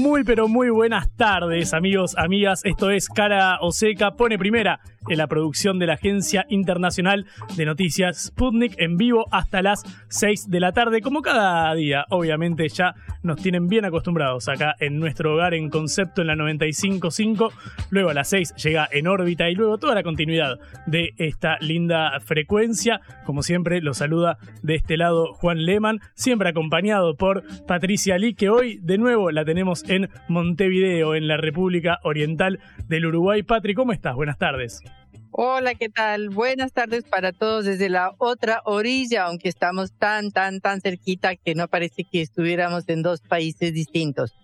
Muy pero muy buenas tardes amigos, amigas, esto es Cara o Seca, pone primera en la producción de la Agencia Internacional de Noticias Sputnik en vivo hasta las 6 de la tarde, como cada día. Obviamente ya nos tienen bien acostumbrados acá en nuestro hogar en concepto en la 95.5. Luego a las 6 llega en órbita y luego toda la continuidad de esta linda frecuencia. Como siempre, lo saluda de este lado Juan Lehmann, siempre acompañado por Patricia Lee, que hoy de nuevo la tenemos en Montevideo, en la República Oriental del Uruguay. Patri, ¿cómo estás? Buenas tardes. Hola, ¿qué tal? Buenas tardes para todos desde la otra orilla, aunque estamos tan, tan, tan cerquita que no parece que estuviéramos en dos países distintos.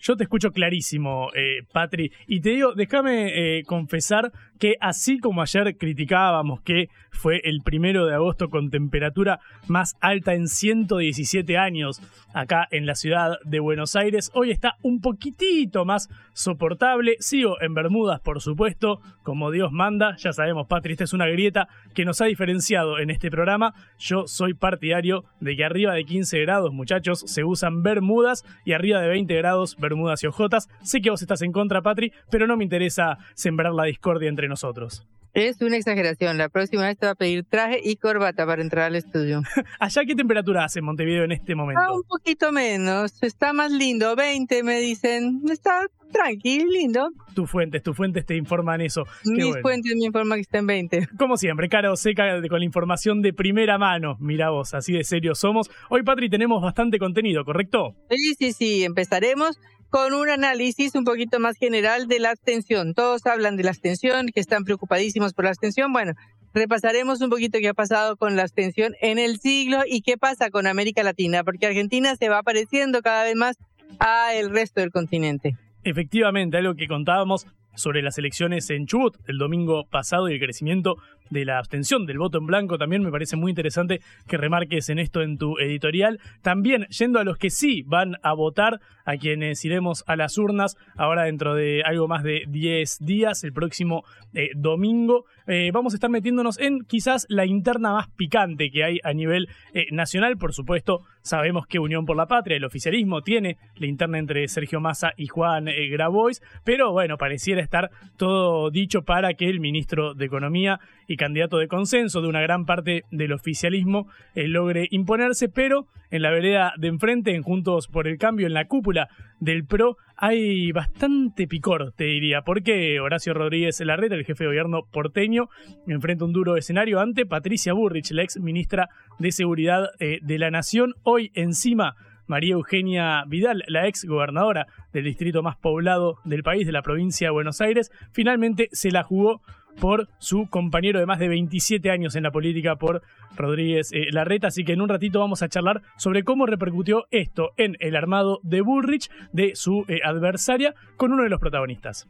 Yo te escucho clarísimo, eh, Patri, y te digo, déjame eh, confesar que así como ayer criticábamos que fue el primero de agosto con temperatura más alta en 117 años acá en la ciudad de Buenos Aires, hoy está un poquitito más soportable. Sigo en Bermudas, por supuesto, como Dios manda. Ya sabemos, Patri, esta es una grieta que nos ha diferenciado en este programa. Yo soy partidario de que arriba de 15 grados, muchachos, se usan Bermudas y arriba de 20 grados, Bermudas y ojotas. Sé que vos estás en contra, Patri, pero no me interesa sembrar la discordia entre nosotros. Es una exageración. La próxima vez te va a pedir traje y corbata para entrar al estudio. ¿Allá qué temperatura hace en Montevideo en este momento? Ah, un poquito menos. Está más lindo. 20 me dicen. Está tranquilo, lindo. Tus fuentes, tus fuentes te informan eso. Mis fuentes me informan que está en 20. Como siempre, cara o seca con la información de primera mano. Mira vos, así de serio somos. Hoy, Patri, tenemos bastante contenido, ¿correcto? Sí, sí, sí. Empezaremos con un análisis un poquito más general de la abstención. Todos hablan de la abstención, que están preocupadísimos por la abstención. Bueno, repasaremos un poquito qué ha pasado con la abstención en el siglo y qué pasa con América Latina, porque Argentina se va pareciendo cada vez más a el resto del continente. Efectivamente, algo que contábamos sobre las elecciones en Chubut el domingo pasado y el crecimiento de la abstención del voto en blanco también me parece muy interesante que remarques en esto en tu editorial. También yendo a los que sí van a votar, a quienes iremos a las urnas ahora dentro de algo más de 10 días, el próximo eh, domingo, eh, vamos a estar metiéndonos en quizás la interna más picante que hay a nivel eh, nacional. Por supuesto, sabemos que Unión por la Patria, el oficialismo, tiene la interna entre Sergio Massa y Juan Grabois, pero bueno, pareciera estar todo dicho para que el ministro de Economía y candidato de consenso de una gran parte del oficialismo eh, logre imponerse, pero en la vereda de enfrente, en Juntos por el Cambio, en la cúpula del PRO, hay bastante picor, te diría, porque Horacio Rodríguez Larreta, el jefe de gobierno porteño, enfrenta un duro escenario ante Patricia Burrich, la ex ministra de Seguridad eh, de la Nación, hoy encima María Eugenia Vidal, la ex gobernadora del distrito más poblado del país, de la provincia de Buenos Aires, finalmente se la jugó por su compañero de más de 27 años en la política, por Rodríguez eh, Larreta. Así que en un ratito vamos a charlar sobre cómo repercutió esto en el armado de Bullrich, de su eh, adversaria, con uno de los protagonistas.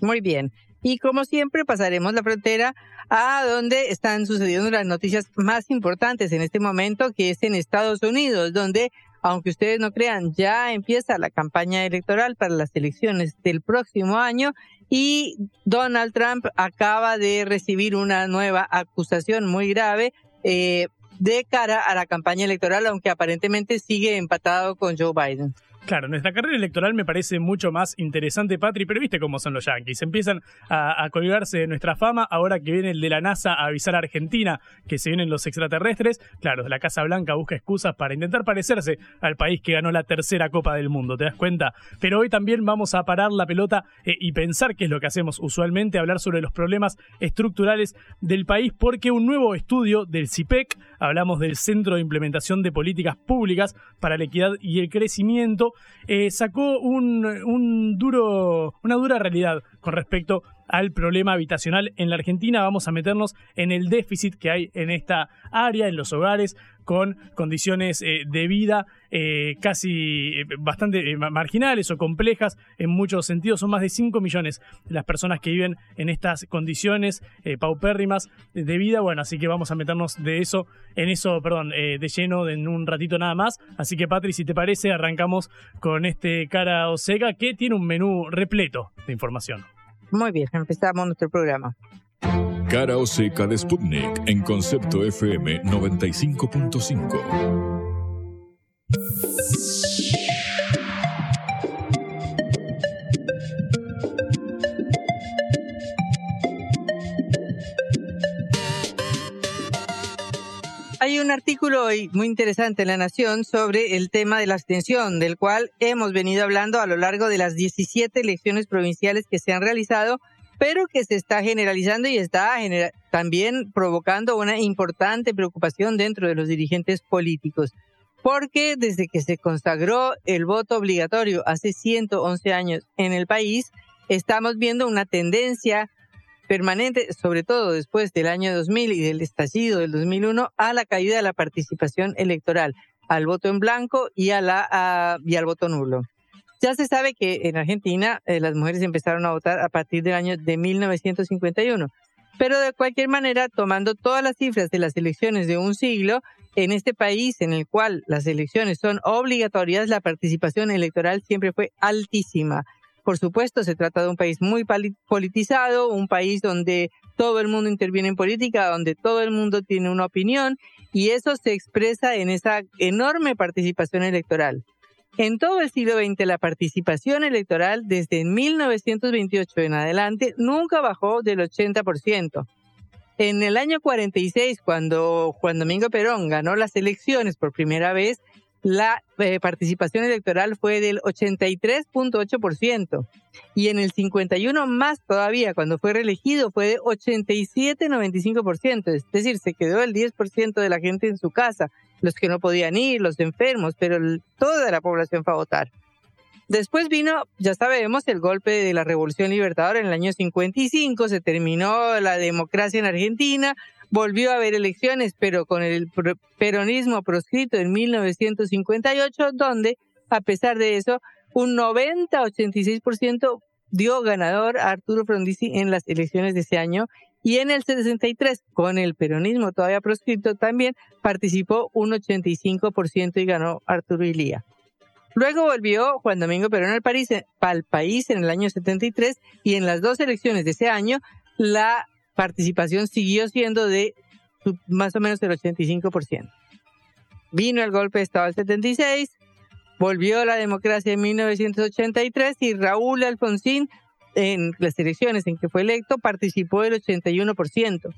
Muy bien. Y como siempre pasaremos la frontera a donde están sucediendo las noticias más importantes en este momento, que es en Estados Unidos, donde, aunque ustedes no crean, ya empieza la campaña electoral para las elecciones del próximo año y Donald Trump acaba de recibir una nueva acusación muy grave eh, de cara a la campaña electoral, aunque aparentemente sigue empatado con Joe Biden. Claro, nuestra carrera electoral me parece mucho más interesante, Patri, pero viste cómo son los yanquis. Empiezan a, colgarse de nuestra fama ahora que viene el de la NASA a avisar a Argentina que se vienen los extraterrestres. Claro, la Casa Blanca busca excusas para intentar parecerse al país que ganó la tercera Copa del Mundo, ¿te das cuenta? Pero hoy también vamos a parar la pelota eh, y pensar qué es lo que hacemos usualmente, hablar sobre los problemas estructurales del país, porque un nuevo estudio del CIPEC, hablamos del Centro de Implementación de Políticas Públicas para la Equidad y el Crecimiento, eh, sacó un, un duro, una dura realidad con respecto al problema habitacional en la Argentina. Vamos a meternos en el déficit que hay en esta área, en los hogares, con condiciones eh, de vida eh, casi eh, bastante marginales o complejas en muchos sentidos. Son más de 5 millones las personas que viven en estas condiciones paupérrimas de vida. Bueno, así que vamos a meternos de eso, en eso, perdón, de lleno en un ratito nada más. Así que, Patri, si te parece, arrancamos con este cara o seca que tiene un menú repleto de información. Muy bien, empezamos nuestro programa. Cara o seca de Sputnik en concepto FM 95.5. Un artículo hoy muy interesante en La Nación sobre el tema de la abstención, del cual hemos venido hablando a lo largo de las 17 elecciones provinciales que se han realizado, pero que se está generalizando y está también provocando una importante preocupación dentro de los dirigentes políticos. Porque desde que se consagró el voto obligatorio hace 111 años en el país, estamos viendo una tendencia permanente, sobre todo después del año 2000 y del estallido del 2001, a la caída de la participación electoral, al voto en blanco y, a la, y al voto nulo. Ya se sabe que en Argentina eh, las mujeres empezaron a votar a partir del año de 1951, pero de cualquier manera, tomando todas las cifras de las elecciones de un siglo, en este país en el cual las elecciones son obligatorias, la participación electoral siempre fue altísima. Por supuesto, se trata de un país muy politizado, un país donde todo el mundo interviene en política, donde todo el mundo tiene una opinión y eso se expresa en esa enorme participación electoral. En todo el siglo XX la participación electoral desde 1928 en adelante nunca bajó del 80%. En el año 46, cuando Juan Domingo Perón ganó las elecciones por primera vez, la eh, participación electoral fue del 83.8% y en el 51 más todavía, cuando fue reelegido, fue de 87.95%, es decir, se quedó el 10% de la gente en su casa, los que no podían ir, los enfermos, pero toda la población fue a votar. Después vino, ya sabemos, el golpe de la Revolución Libertadora en el año 55, se terminó la democracia en Argentina, volvió a haber elecciones, pero con el peronismo proscrito en 1958, donde, a pesar de eso, un 90-86% dio ganador a Arturo Frondizi en las elecciones de ese año y en el 63, con el peronismo todavía proscrito, también participó un 85% y ganó Arturo Ilía. Luego volvió Juan Domingo Perón al, al país en el año 73 y en las dos elecciones de ese año la participación siguió siendo de más o menos el 85%. Vino el golpe de Estado del 76, volvió la democracia en 1983 y Raúl Alfonsín en las elecciones en que fue electo participó del 81%.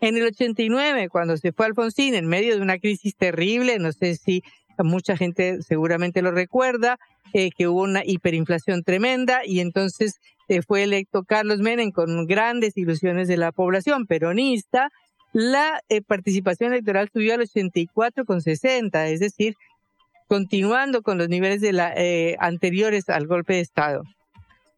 En el 89, cuando se fue Alfonsín, en medio de una crisis terrible, no sé si mucha gente seguramente lo recuerda, eh, que hubo una hiperinflación tremenda y entonces fue electo Carlos Menem con grandes ilusiones de la población peronista, la eh, participación electoral subió al 84,60, es decir, continuando con los niveles de la, eh, anteriores al golpe de Estado.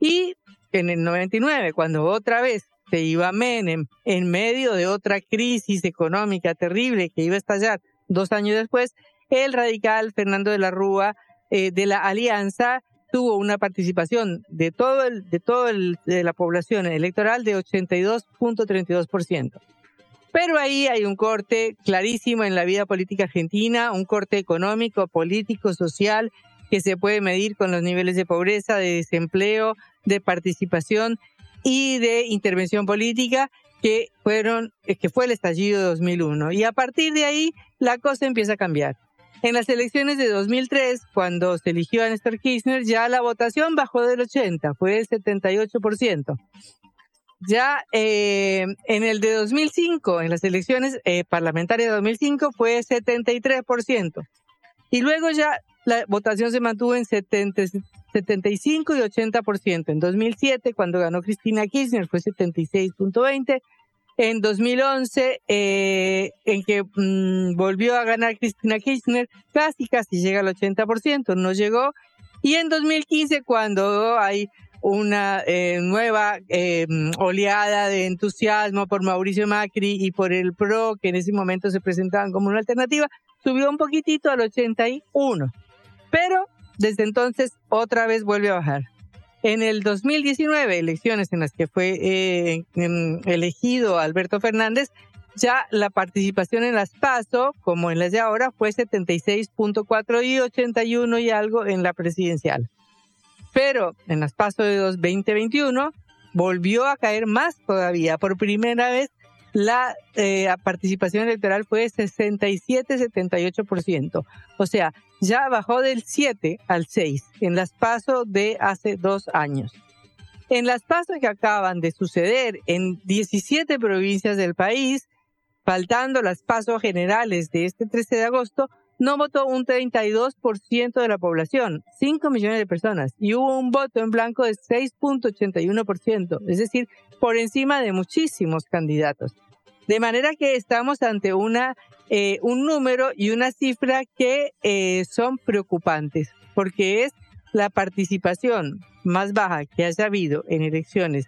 Y en el 99, cuando otra vez se iba Menem en medio de otra crisis económica terrible que iba a estallar dos años después, el radical Fernando de la Rúa de la Alianza tuvo una participación de todo el, de todo el, de la población electoral de 82.32%. Pero ahí hay un corte clarísimo en la vida política argentina, un corte económico, político, social, que se puede medir con los niveles de pobreza, de desempleo, de participación y de intervención política que fueron que fue el estallido de 2001 y a partir de ahí la cosa empieza a cambiar. En las elecciones de 2003, cuando se eligió a Néstor Kirchner, ya la votación bajó del 80, fue del 78%. Ya eh, en el de 2005, en las elecciones eh, parlamentarias de 2005, fue 73%. Y luego ya la votación se mantuvo en 70, 75 y 80%. En 2007, cuando ganó Cristina Kirchner, fue 76.20. En 2011, eh, en que mm, volvió a ganar Cristina Kirchner, casi, casi llega al 80%, no llegó. Y en 2015, cuando hay una eh, nueva eh, oleada de entusiasmo por Mauricio Macri y por el PRO, que en ese momento se presentaban como una alternativa, subió un poquitito al 81. Pero desde entonces otra vez vuelve a bajar. En el 2019, elecciones en las que fue eh, elegido Alberto Fernández, ya la participación en las PASO, como en las de ahora, fue 76.4 y 81 y algo en la presidencial. Pero en las PASO de 2021 volvió a caer más todavía. Por primera vez la eh, participación electoral fue de 67-78%. O sea, ya bajó del 7 al 6 en las pasos de hace dos años. En las pasos que acaban de suceder en 17 provincias del país, faltando las pasos generales de este 13 de agosto, no votó un 32% de la población, 5 millones de personas, y hubo un voto en blanco de 6.81%, es decir, por encima de muchísimos candidatos. De manera que estamos ante una, eh, un número y una cifra que eh, son preocupantes, porque es la participación más baja que haya habido en elecciones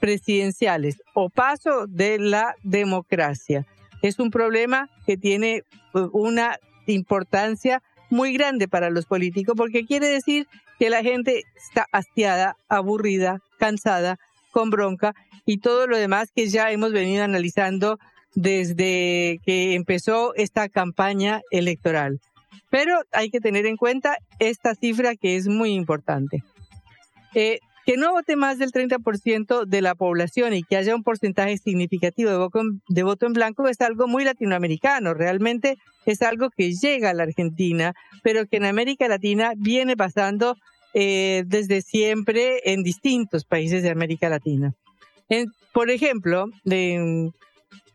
presidenciales o paso de la democracia. Es un problema que tiene uh, una importancia muy grande para los políticos porque quiere decir que la gente está hastiada, aburrida, cansada con bronca y todo lo demás que ya hemos venido analizando desde que empezó esta campaña electoral. Pero hay que tener en cuenta esta cifra que es muy importante. Eh, que no vote más del 30% de la población y que haya un porcentaje significativo de voto, en, de voto en blanco es algo muy latinoamericano. Realmente es algo que llega a la Argentina, pero que en América Latina viene pasando eh, desde siempre en distintos países de América Latina. Por ejemplo, en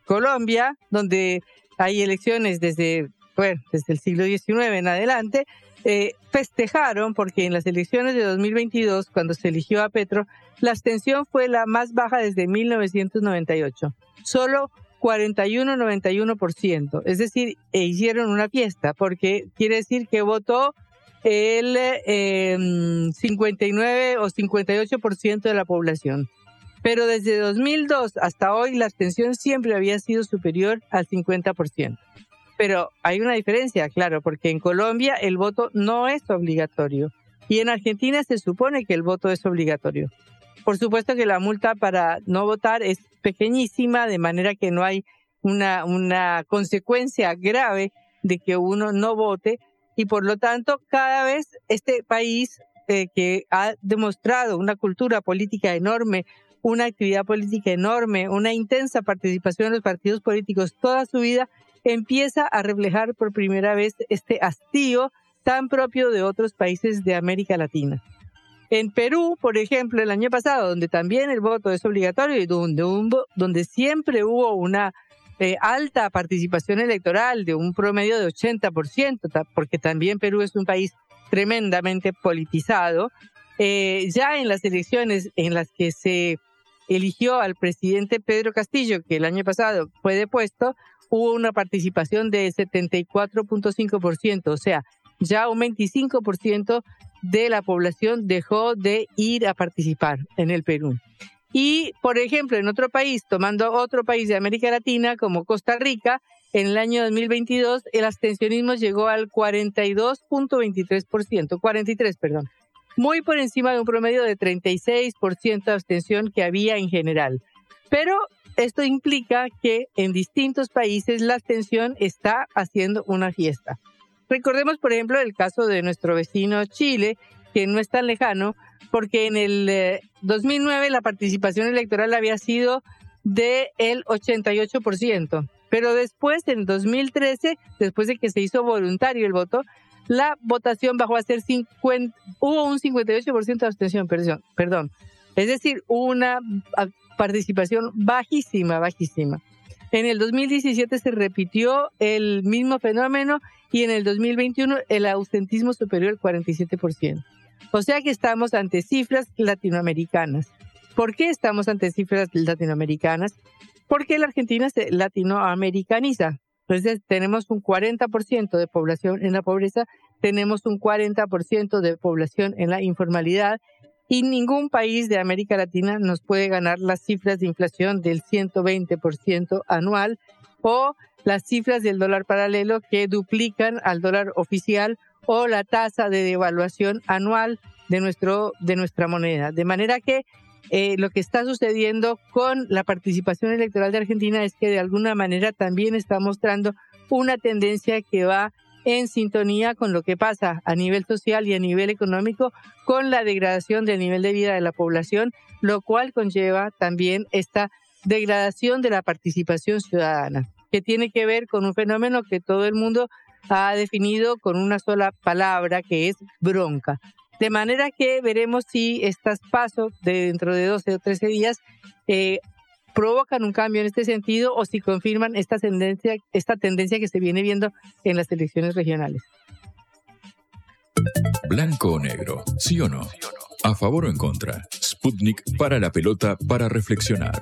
Colombia, donde hay elecciones desde, bueno, desde el siglo XIX en adelante, eh, festejaron porque en las elecciones de 2022, cuando se eligió a Petro, la abstención fue la más baja desde 1998. Solo 41-91%. Es decir, e hicieron una fiesta porque quiere decir que votó el 59 em, o 58% de la población. Pero desde 2002 hasta hoy la abstención siempre había sido superior al 50%. Pero hay una diferencia, claro, porque en Colombia el voto no es obligatorio y en Argentina se supone que el voto es obligatorio. Por supuesto que la multa para no votar es pequeñísima, de manera que no hay una, una consecuencia grave de que uno no vote, y por lo tanto cada vez este país eh, que ha demostrado una cultura política enorme, una actividad política enorme, una intensa participación en los partidos políticos toda su vida, empieza a reflejar por primera vez este hastío tan propio de otros países de América Latina. En Perú, por ejemplo, el año pasado, donde también el voto es obligatorio y donde, donde siempre hubo una eh, alta participación electoral de un promedio de 80%, porque también Perú es un país tremendamente politizado, eh, ya en las elecciones en las que se eligió al presidente Pedro Castillo, que el año pasado fue depuesto, hubo una participación de 74.5%, o sea, ya un 25% de la población dejó de ir a participar en el Perú. Y, por ejemplo, en otro país, tomando otro país de América Latina como Costa Rica, en el año 2022 el abstencionismo llegó al 42.23%, 43, perdón, muy por encima de un promedio de 36% de abstención que había en general. Pero esto implica que en distintos países la abstención está haciendo una fiesta. Recordemos, por ejemplo, el caso de nuestro vecino Chile, que no es tan lejano, porque en el 2009 eh, la participación electoral había sido del 88%. Pero después, en 2013, después de que se hizo voluntario el voto, la votación bajó a ser 50, hubo un 58% de abstención, perdón, perdón. Es decir, una participación bajísima, bajísima. En el 2017 se repitió el mismo fenómeno y en el 2021 el ausentismo superior al 47%. O sea que estamos ante cifras latinoamericanas. ¿Por qué estamos ante cifras latinoamericanas? Porque la Argentina se latinoamericaniza. Entonces tenemos un 40% de población en la pobreza, tenemos un 40% de población en la informalidad y ningún país de América Latina nos puede ganar las cifras de inflación del 120% anual o las cifras del dólar paralelo que duplican al dólar oficial o la tasa de devaluación anual de, nuestro, de nuestra moneda. De manera que eh, lo que está sucediendo con la participación electoral de Argentina es que de alguna manera también está mostrando una tendencia que va en sintonía con lo que pasa a nivel social y a nivel económico con la degradación del nivel de vida de la población, lo cual conlleva también esta degradación de la participación ciudadana, que tiene que ver con un fenómeno que todo el mundo ha definido con una sola palabra, que es bronca. De manera que veremos si estas pasos de dentro de 12 o 13 días eh, provocan un cambio en este sentido o si confirman esta tendencia, esta tendencia que se viene viendo en las elecciones regionales. Blanco o negro, sí o no. A favor o en contra. Sputnik para la pelota para reflexionar.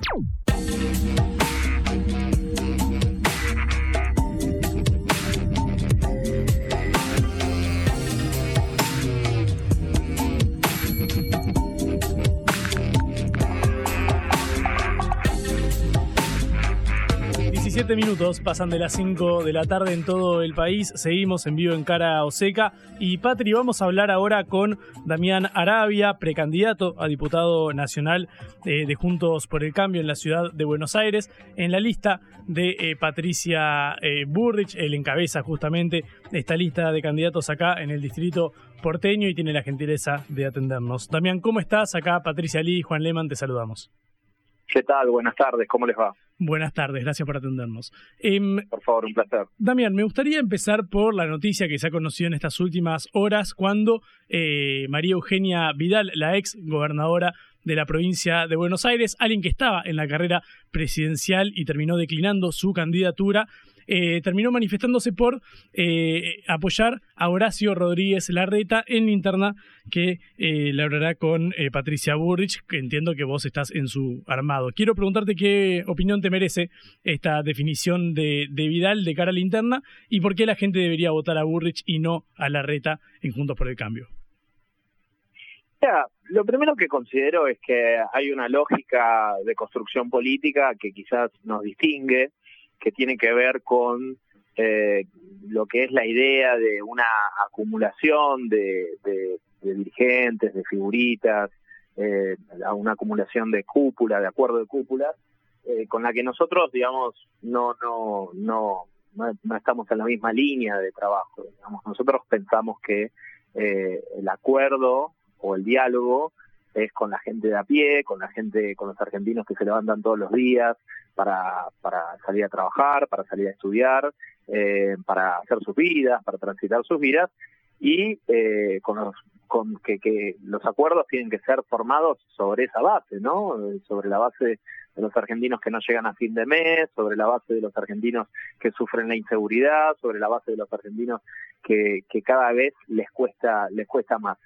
17 minutos pasan de las 5 de la tarde en todo el país. Seguimos en vivo en Cara Oseca. Y Patri, vamos a hablar ahora con Damián Arabia, precandidato a diputado nacional eh, de Juntos por el Cambio en la ciudad de Buenos Aires. En la lista de eh, Patricia eh, Burrich, él encabeza justamente esta lista de candidatos acá en el distrito porteño y tiene la gentileza de atendernos. Damián, ¿cómo estás? Acá Patricia Lee y Juan Leman te saludamos. ¿Qué tal? Buenas tardes, ¿cómo les va? Buenas tardes, gracias por atendernos. Em, por favor, un placer. Damián, me gustaría empezar por la noticia que se ha conocido en estas últimas horas cuando eh, María Eugenia Vidal, la ex gobernadora de la provincia de Buenos Aires, alguien que estaba en la carrera presidencial y terminó declinando su candidatura, eh, terminó manifestándose por eh, apoyar a Horacio Rodríguez Larreta en la interna que eh, labrará con Patricia Burrich, que entiendo que vos estás en su armado. Quiero preguntarte qué opinión te merece esta definición de, Vidal de cara a la interna y por qué la gente debería votar a Burrich y no a Larreta en Juntos por el Cambio. lo primero que considero es que hay una lógica de construcción política que quizás nos distingue que tiene que ver con eh, lo que es la idea de una acumulación de, dirigentes, de figuritas, eh, una acumulación de cúpula, de acuerdo de cúpula, eh, con la que nosotros, digamos, no, no, no, no, estamos en la misma línea de trabajo. Digamos. Nosotros pensamos que el acuerdo o el diálogo es con la gente de a pie, con la gente, con los argentinos que se levantan todos los días para, para salir a trabajar, para salir a estudiar, eh, para hacer sus vidas, para transitar sus vidas, y eh, con los con que, que los acuerdos tienen que ser formados sobre esa base, ¿no? Sobre la base de los argentinos que no llegan a fin de mes, sobre la base de los argentinos que sufren la inseguridad, sobre la base de los argentinos que, que cada vez les cuesta les cuesta más.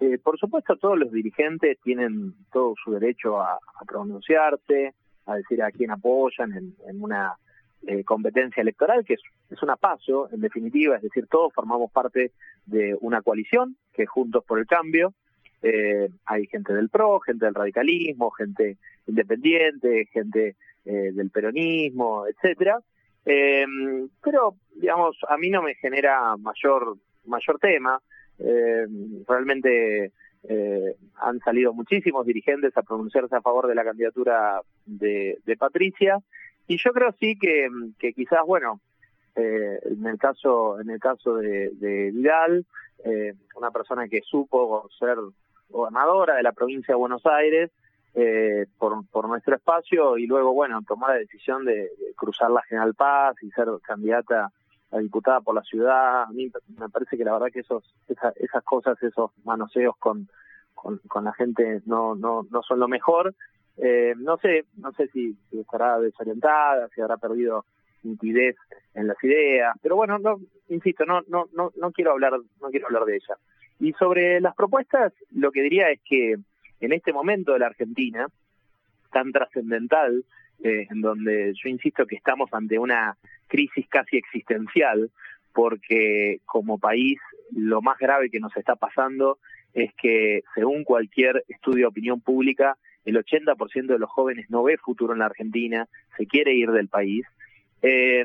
Eh, por supuesto, todos los dirigentes tienen todo su derecho a, pronunciarse, a decir a quién apoyan en, una eh, competencia electoral, que es, es una paso, en definitiva, es decir, todos formamos parte de una coalición, que es Juntos por el Cambio. Eh, hay gente del PRO, gente del radicalismo, gente independiente, gente del peronismo, etcétera. pero, digamos, a mí no me genera mayor, mayor tema. Eh, realmente eh, han salido muchísimos dirigentes a pronunciarse a favor de la candidatura de, Patricia. Y yo creo sí que, quizás bueno eh, en el caso en el caso de, Vidal una persona que supo ser gobernadora de la provincia de Buenos Aires eh, por, por nuestro espacio y luego, bueno, tomar la decisión de, de, cruzar la General Paz y ser candidata diputada por la ciudad. A mí me parece que la verdad que esos, esa, esas cosas, esos manoseos con, con, con, la gente no, no, no son lo mejor. Eh, no sé, no sé si, si estará desorientada, si habrá perdido nitidez en las ideas, pero bueno, no, insisto, no, no, no, no quiero hablar, no quiero hablar de ella. Y sobre las propuestas, lo que diría es que en este momento de la Argentina, tan trascendental, eh, en donde yo insisto que estamos ante una crisis casi existencial, porque como país lo más grave que nos está pasando es que según cualquier estudio de opinión pública, el 80% de los jóvenes no ve futuro en la Argentina, se quiere ir del país. Eh,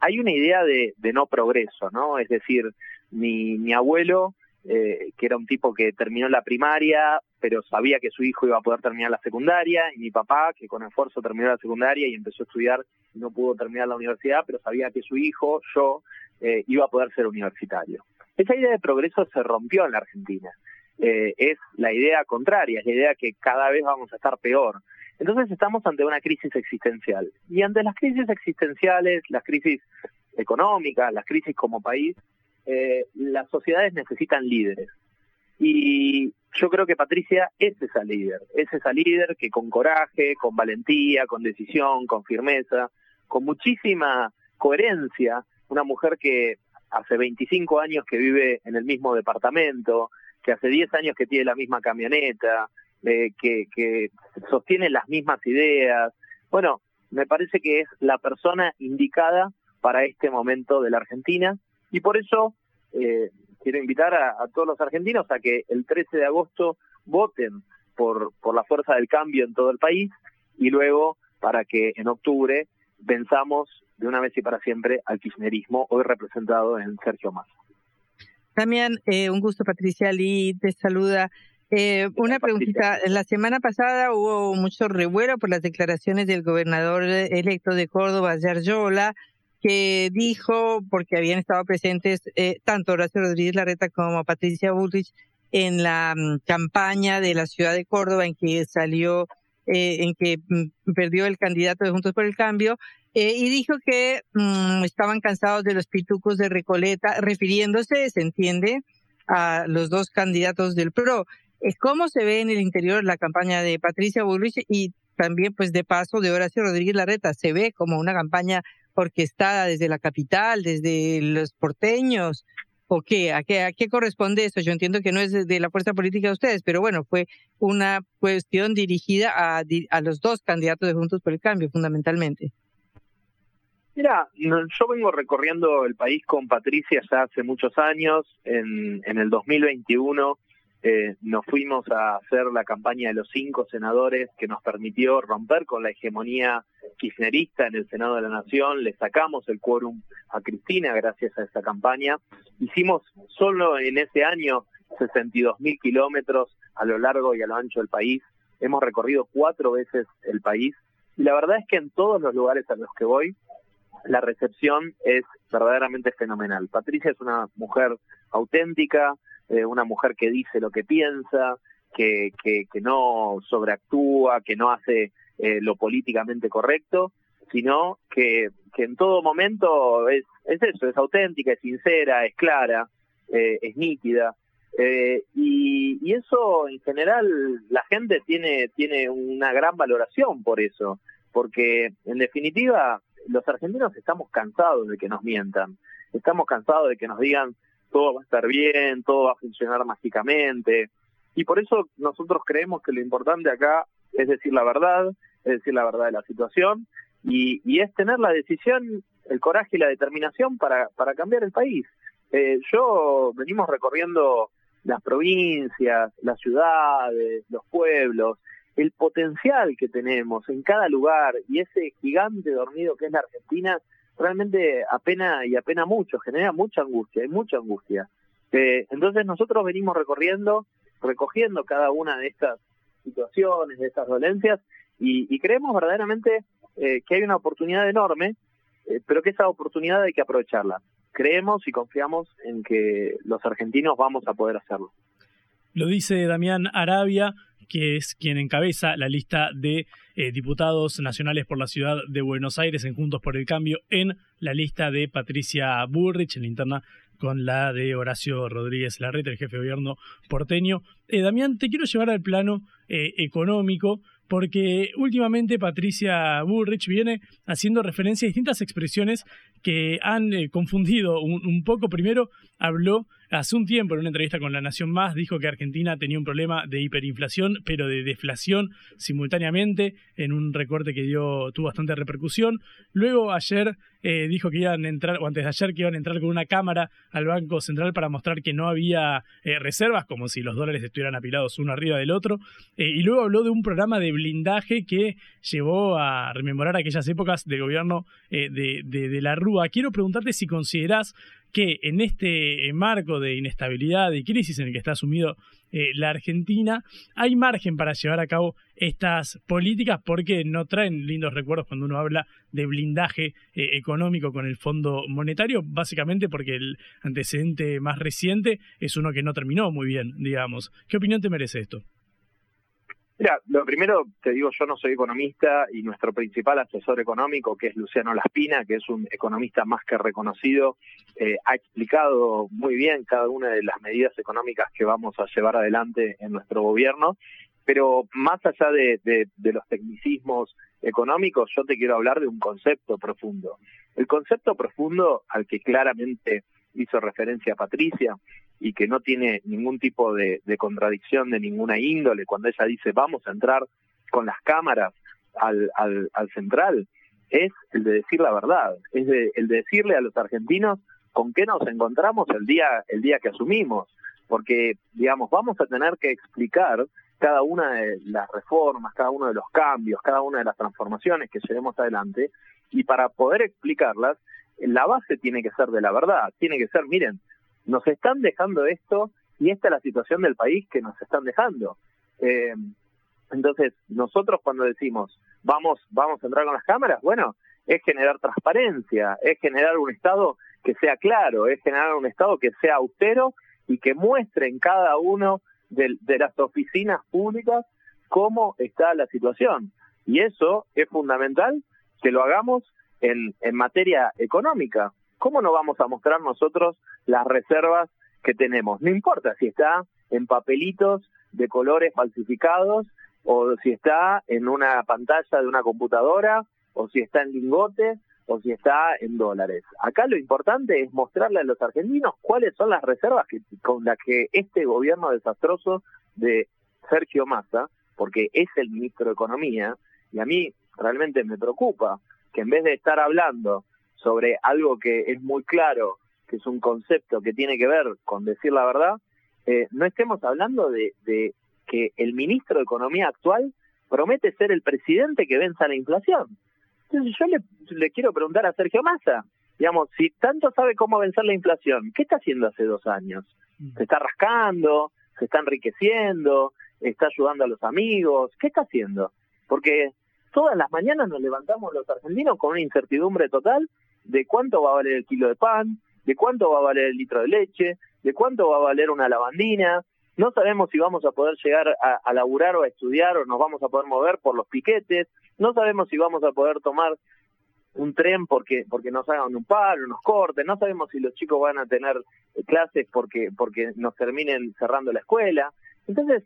hay una idea de, de, no progreso, ¿no? Es decir, mi, mi abuelo, eh, que era un tipo que terminó la primaria, pero sabía que su hijo iba a poder terminar la secundaria, y mi papá, que con esfuerzo terminó la secundaria y empezó a estudiar, no pudo terminar la universidad, pero sabía que su hijo, yo, eh, iba a poder ser universitario. Esa idea de progreso se rompió en la Argentina. Eh, es la idea contraria, es la idea que cada vez vamos a estar peor. Entonces estamos ante una crisis existencial. Y ante las crisis existenciales, las crisis económicas, las crisis como país, eh, las sociedades necesitan líderes. Y yo creo que Patricia es esa líder, es esa líder que con coraje, con valentía, con decisión, con firmeza, con muchísima coherencia, una mujer que hace 25 años que vive en el mismo departamento, que hace 10 años que tiene la misma camioneta, eh, que, que sostiene las mismas ideas. Bueno, me parece que es la persona indicada para este momento de la Argentina y por eso eh, quiero invitar a, a, todos los argentinos a que el 13 de agosto voten por, por la fuerza del cambio en todo el país y luego para que en octubre pensamos de una vez y para siempre al kirchnerismo hoy representado en Sergio Massa. También eh, un gusto, Patricia Lee, te saluda. Eh, una preguntita. La semana pasada hubo mucho revuelo por las declaraciones del gobernador electo de Córdoba, Yaryola, que dijo, porque habían estado presentes eh, tanto Horacio Rodríguez Larreta como Patricia Bullrich en la um, campaña de la ciudad de Córdoba en que salió, eh, en que um, perdió el candidato de Juntos por el Cambio, eh, y dijo que um, estaban cansados de los pitucos de Recoleta, refiriéndose, se entiende, a los dos candidatos del PRO. ¿Cómo se ve en el interior la campaña de Patricia Bullrich y también, pues, de paso, de Horacio Rodríguez Larreta? ¿Se ve como una campaña orquestada desde la capital, desde los porteños? ¿O qué? ¿A qué, a qué corresponde eso? Yo entiendo que no es de la fuerza política de ustedes, pero bueno, fue una cuestión dirigida a, a los dos candidatos de Juntos por el Cambio, fundamentalmente. Mira, yo vengo recorriendo el país con Patricia ya hace muchos años. En, en el 2021 eh, nos fuimos a hacer la campaña de los cinco senadores que nos permitió romper con la hegemonía kirchnerista en el Senado de la Nación. Le sacamos el quórum a Cristina gracias a esa campaña. Hicimos solo en ese año 62 mil kilómetros a lo largo y a lo ancho del país. Hemos recorrido cuatro veces el país. Y la verdad es que en todos los lugares a los que voy, la recepción es verdaderamente fenomenal. Patricia es una mujer auténtica, eh, una mujer que dice lo que piensa, que, que, no sobreactúa, que no hace eh, lo políticamente correcto, sino que, que en todo momento es, es eso, es auténtica, es sincera, es clara, eh, es nítida. Eh, y, y eso en general la gente tiene, tiene una gran valoración por eso, porque en definitiva los argentinos estamos cansados de que nos mientan, estamos cansados de que nos digan todo va a estar bien, todo va a funcionar mágicamente. Y por eso nosotros creemos que lo importante acá es decir la verdad, es decir la verdad de la situación, y, y es tener la decisión, el coraje y la determinación para, para cambiar el país. Eh, yo venimos recorriendo las provincias, las ciudades, los pueblos, el potencial que tenemos en cada lugar y ese gigante dormido que es la Argentina realmente apena y apena mucho, genera mucha angustia, hay mucha angustia. Eh, entonces nosotros venimos recorriendo, recogiendo cada una de estas situaciones, de estas dolencias, y, creemos verdaderamente eh, que hay una oportunidad enorme, eh, pero que esa oportunidad hay que aprovecharla. Creemos y confiamos en que los argentinos vamos a poder hacerlo. Lo dice Damián Arabia, que es quien encabeza la lista de eh, diputados nacionales por la ciudad de Buenos Aires en Juntos por el Cambio, en la lista de Patricia Burrich, en la interna con la de Horacio Rodríguez Larreta, el jefe de gobierno porteño. Eh, Damián, te quiero llevar al plano eh, económico porque últimamente Patricia Bullrich viene haciendo referencia a distintas expresiones que han confundido un, poco. Primero habló hace un tiempo en una entrevista con La Nación Más, dijo que Argentina tenía un problema de hiperinflación, pero de deflación simultáneamente, en un recorte que dio, tuvo bastante repercusión. Luego ayer eh, dijo que iban a entrar, o antes de ayer que iban a entrar con una cámara al Banco Central para mostrar que no había eh, reservas, como si los dólares estuvieran apilados uno arriba del otro. y luego habló de un programa de blindaje que llevó a rememorar aquellas épocas del gobierno de, de, de la Quiero preguntarte si considerás que en este marco de inestabilidad y crisis en el que está sumido eh, la Argentina, hay margen para llevar a cabo estas políticas porque no traen lindos recuerdos cuando uno habla de blindaje eh, económico con el Fondo Monetario, básicamente porque el antecedente más reciente es uno que no terminó muy bien, digamos. ¿Qué opinión te merece esto? Mira, lo primero te digo, yo no soy economista y nuestro principal asesor económico, que es Luciano Laspina, que es un economista más que reconocido, eh, ha explicado muy bien cada una de las medidas económicas que vamos a llevar adelante en nuestro gobierno. Pero más allá de, de los tecnicismos económicos, yo te quiero hablar de un concepto profundo. El concepto profundo al que claramente hizo referencia Patricia y que no tiene ningún tipo de, contradicción de ninguna índole cuando ella dice vamos a entrar con las cámaras al, al, central, es el de decir la verdad, es el de decirle a los argentinos con qué nos encontramos el día, el día que asumimos, porque, digamos, vamos a tener que explicar cada una de las reformas, cada uno de los cambios, cada una de las transformaciones que llevemos adelante, y para poder explicarlas, la base tiene que ser de la verdad, tiene que ser, miren, nos están dejando esto y esta es la situación del país que nos están dejando. Eh, entonces, nosotros cuando decimos vamos, vamos a entrar con las cámaras, bueno, es generar transparencia, es generar un Estado que sea claro, es generar un Estado que sea austero y que muestre en cada uno de, de las oficinas públicas cómo está la situación. Y eso es fundamental que lo hagamos en, en materia económica. ¿Cómo no vamos a mostrar nosotros las reservas que tenemos? No importa si está en papelitos de colores falsificados o si está en una pantalla de una computadora o si está en lingotes o si está en dólares. Acá lo importante es mostrarle a los argentinos cuáles son las reservas que, con las que este gobierno desastroso de Sergio Massa, porque es el ministro de Economía, y a mí realmente me preocupa que en vez de estar hablando sobre algo que es muy claro, que es un concepto que tiene que ver con decir la verdad, eh, no estemos hablando de, que el ministro de Economía actual promete ser el presidente que venza la inflación. Entonces yo le, le quiero preguntar a Sergio Massa, digamos, si tanto sabe cómo vencer la inflación, ¿qué está haciendo hace dos años? Mm. ¿Se está rascando? ¿Se está enriqueciendo? ¿Está ayudando a los amigos? ¿Qué está haciendo? Porque todas las mañanas nos levantamos los argentinos con una incertidumbre total de cuánto va a valer el kilo de pan, de cuánto va a valer el litro de leche, de cuánto va a valer una lavandina. No sabemos si vamos a poder llegar a, a laburar o a estudiar o nos vamos a poder mover por los piquetes. No sabemos si vamos a poder tomar un tren porque porque nos hagan un paro, nos corten, no sabemos si los chicos van a tener clases porque porque nos terminen cerrando la escuela. Entonces,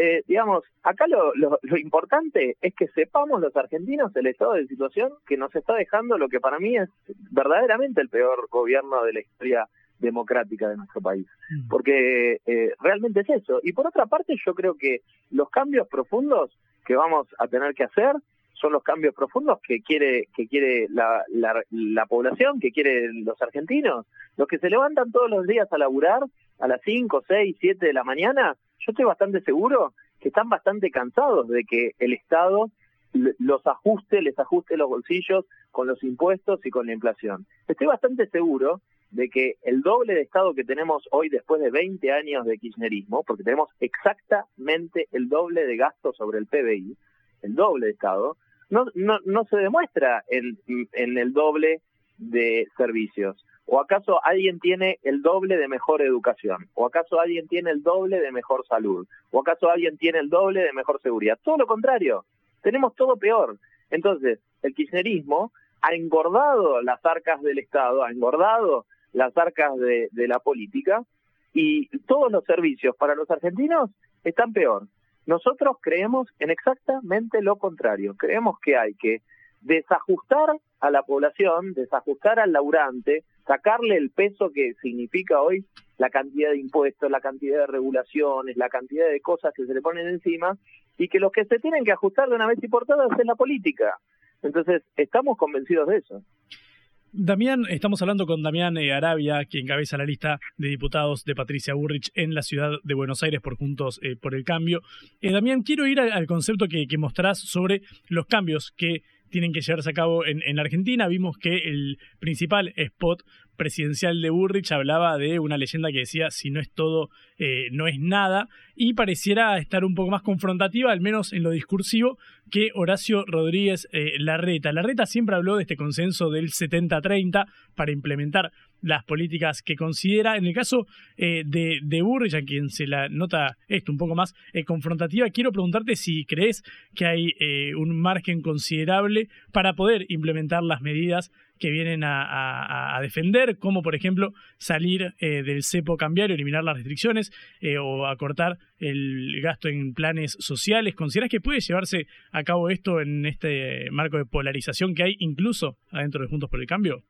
eh, digamos, acá lo, lo, importante es que sepamos los argentinos el estado de situación que nos está dejando lo que para mí es verdaderamente el peor gobierno de la historia democrática de nuestro país. Mm. Porque eh, realmente es eso. Y por otra parte, yo creo que los cambios profundos que vamos a tener que hacer son los cambios profundos que quiere que quiere la, la, la población, que quieren los argentinos, los que se levantan todos los días a laburar a las 5, 6, 7 de la mañana yo estoy bastante seguro que están bastante cansados de que el Estado los ajuste, les ajuste los bolsillos con los impuestos y con la inflación. Estoy bastante seguro de que el doble de Estado que tenemos hoy después de 20 años de kirchnerismo, porque tenemos exactamente el doble de gasto sobre el PBI, el doble de Estado, no, no, no se demuestra en, en el doble de servicios. ¿O acaso alguien tiene el doble de mejor educación? ¿O acaso alguien tiene el doble de mejor salud? ¿O acaso alguien tiene el doble de mejor seguridad? Todo lo contrario, tenemos todo peor. Entonces, el kirchnerismo ha engordado las arcas del Estado, ha engordado las arcas de, la política y todos los servicios para los argentinos están peor. Nosotros creemos en exactamente lo contrario. Creemos que hay que desajustar a la población, desajustar al laburante, sacarle el peso que significa hoy la cantidad de impuestos, la cantidad de regulaciones, la cantidad de cosas que se le ponen encima, y que los que se tienen que ajustar de una vez y por todas es la política. Entonces, estamos convencidos de eso. Damián, estamos hablando con Damián eh, Arabia, quien encabeza la lista de diputados de Patricia Burrich en la ciudad de Buenos Aires por Juntos eh, por el Cambio. Eh, Damián, quiero ir al, concepto que mostrás sobre los cambios que tienen que llevarse a cabo en, en Argentina. Vimos que el principal spot presidencial de Burrich hablaba de una leyenda que decía si no es todo, eh, no es nada, y pareciera estar un poco más confrontativa, al menos en lo discursivo, que Horacio Rodríguez eh, Larreta. Larreta siempre habló de este consenso del 70-30 para implementar las políticas que considera. En el caso eh, de, de Burrich, a quien se la nota esto un poco más eh, confrontativa, quiero preguntarte si crees que hay eh, un margen considerable para poder implementar las medidas que vienen a, defender, como por ejemplo salir del cepo cambiario, eliminar las restricciones o acortar el gasto en planes sociales. ¿Consideras que puede llevarse a cabo esto en este marco de polarización que hay incluso adentro de Juntos por el Cambio?